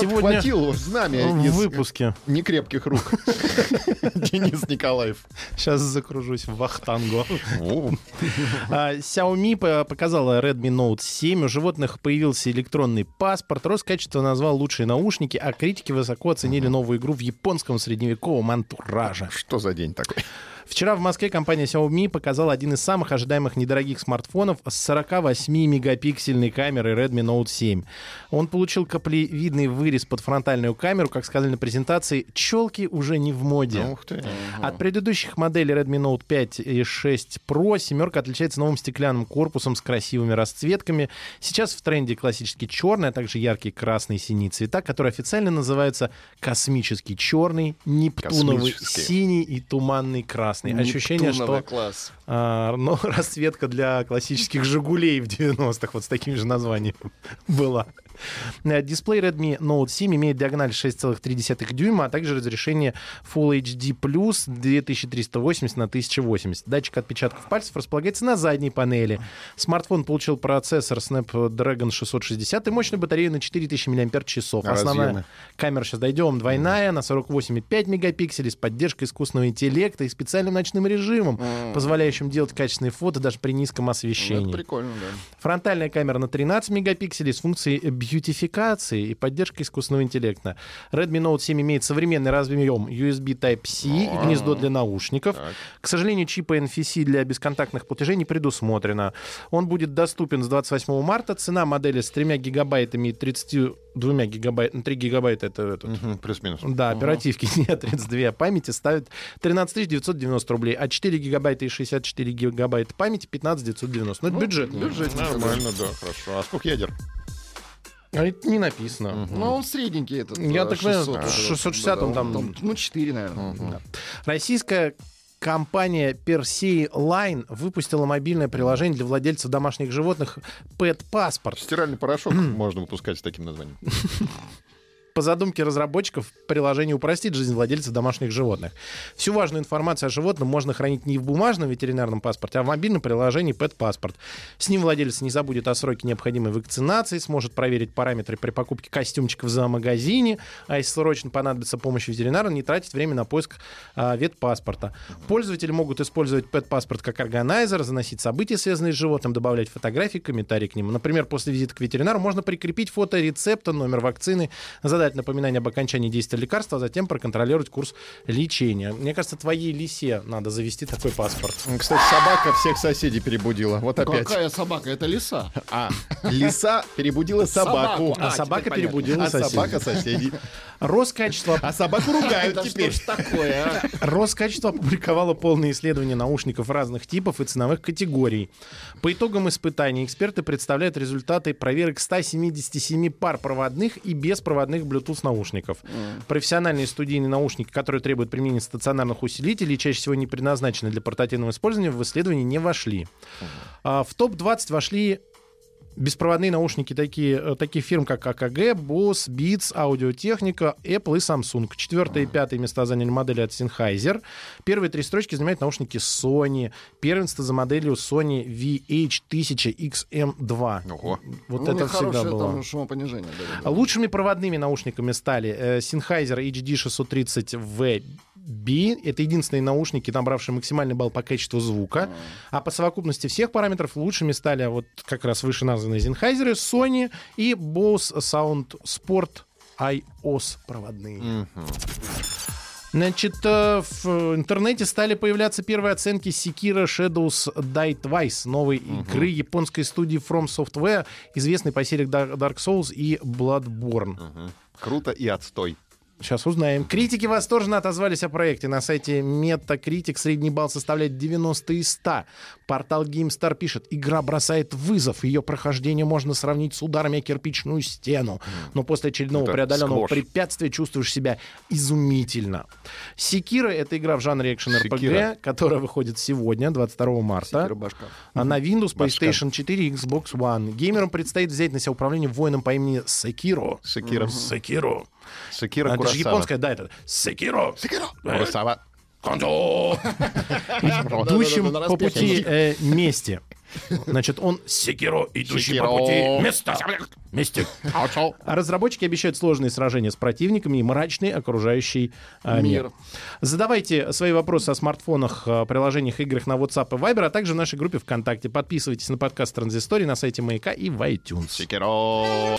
Сегодня Подхватил знамя в из выпуске. некрепких рук. Денис Николаев. Сейчас закружусь в вахтангу. А, Xiaomi по- показала Redmi Note 7. У животных появился электронный паспорт. Роскачество назвал лучшие наушники, а критики высоко оценили новую игру в японском средневековом антураже. Что за день такой? Вчера в Москве компания Xiaomi показала один из самых ожидаемых недорогих смартфонов с 48-мегапиксельной камерой Redmi Note 7. Он получил каплевидный вырез под фронтальную камеру, как сказали на презентации, челки уже не в моде. Ух ты. От предыдущих моделей Redmi Note 5 и 6 Pro семерка отличается новым стеклянным корпусом с красивыми расцветками. Сейчас в тренде классический черный, а также яркий красный и синий цвета, которые официально называются космический черный, нептуновый синий и туманный красный. Ощущение, что класс. а, ну, расцветка для классических «Жигулей» в 90-х вот с таким же названием была. Э, Дисплей Redmi Note 7 имеет диагональ 6,3 дюйма, а также разрешение Full HD+, 2380 на 1080. Датчик отпечатков пальцев располагается на задней панели. Смартфон получил процессор Snapdragon 660 и мощную батарею на 4000 мАч. Основная разъемы? камера, сейчас дойдем, двойная, на 48,5 мегапикселей, с поддержкой искусственного интеллекта и специальным ночным режимом, позволяющим делать качественные фото даже при низком Это освещении. прикольно, да. Фронтальная камера на 13 мегапикселей с функцией бьютификации и поддержкой искусственного интеллекта. Redmi Note 7 имеет современный разъем USB Type-C и гнездо для наушников. К сожалению, чипа NFC для бесконтактных платежей не предусмотрено. Он будет доступен с 28 марта. Цена модели с 3 гигабайтами и 32 гигабайтами. 3 гигабайта это этот, Мгм, Плюс-минус. да, оперативки нет, 32 памяти ставят 13 990 рублей, а 4 гигабайта и 64 гигабайта памяти 15 990. Ну, это бюджет. Бюджет. Нормально, да, хорошо. А сколько ядер? А это не написано. Ну, он средненький этот. Я э, так понимаю, 600, 660 он там- Ну, 4, наверное. да. Российская компания Persei Line выпустила мобильное приложение для владельцев домашних животных Pet Passport. Стиральный порошок можно выпускать с таким названием. По задумке разработчиков, приложение упростит жизнь владельцев домашних животных. Всю важную информацию о животном можно хранить не в бумажном ветеринарном паспорте, а в мобильном приложении Pet Passport. С ним владелец не забудет о сроке необходимой вакцинации, сможет проверить параметры при покупке костюмчиков в зоомагазине, а если срочно понадобится помощь ветеринара, не тратить время на поиск а, ветпаспорта. Пользователи могут использовать Pet Passport как органайзер, заносить события, связанные с животным, добавлять фотографии, комментарии к нему. Например, после визита к ветеринару можно прикрепить фото рецепта, номер вакцины, задать напоминание об окончании действия лекарства, а затем проконтролировать курс лечения. Мне кажется, твоей лисе надо завести такой паспорт. Кстати, собака всех соседей перебудила. Вот опять. Какая собака? Это лиса. А, лиса перебудила собаку. А, А, собака перебудила А соседей. собака соседей. Роскачество А собаку ругают что теперь. ж такое, а? Роскачество опубликовало полное исследование наушников разных типов и ценовых категорий. По итогам испытаний эксперты представляют результаты проверок 177 пар проводных и беспроводных Bluetooth наушников. Профессиональные студийные наушники, которые требуют применения стационарных усилителей и чаще всего не предназначены для портативного использования, в исследование не вошли. А В топ-20 вошли беспроводные наушники такие, э, такие фирм, как AKG, Bose, Beats, Аудиотехника, Apple и Samsung. Четвертое и пятое места заняли модели от Sennheiser. Первые три строчки занимают наушники Sony. Первенство за моделью Sony VH1000XM2. Ого. Вот ну, это всегда было. шумопонижение. Да, да. Лучшими проводными наушниками стали э, Sennheiser HD630V B — это единственные наушники, набравшие максимальный балл по качеству звука. Mm. А по совокупности всех параметров лучшими стали вот как раз выше названные Sennheiser, Sony и Bose Sound Sport iOS проводные. Mm-hmm. Значит, э, в интернете стали появляться первые оценки секира Shadows Die Twice, новой угу. игры японской студии From Software, известной по серии Dark Souls и Bloodborne. Угу. Круто и отстой. Сейчас узнаем. Критики восторженно отозвались о проекте. На сайте Metacritic средний балл составляет 90 из 100. Портал GameStar пишет, игра бросает вызов. Ее прохождение можно сравнить с ударами о кирпичную стену. Но после очередного Это преодоленного сквош. препятствия чувствуешь себя изумительно. Секира — это игра в жанре экшен RPG, Секира. которая выходит сегодня, 22 марта. А на Windows. PlayStation 4 и Xbox One. Геймерам предстоит взять на себя управление воином по имени Секиро. Секиро. Секиро. Секира А, это же японская, да, это Секиро. Секиро. Куросава. Идущим Да-да-да, по пути э, мести. Значит, он Секиро, идущий по пути места. Мести. А разработчики обещают сложные сражения с противниками и мрачный окружающий а, мир. Мир. Задавайте свои вопросы о смартфонах, а, приложениях, играх на WhatsApp и Viber, а также в нашей группе ВКонтакте. Подписывайтесь на подкаст Транзистории на сайте Маяка и в iTunes. Секиро.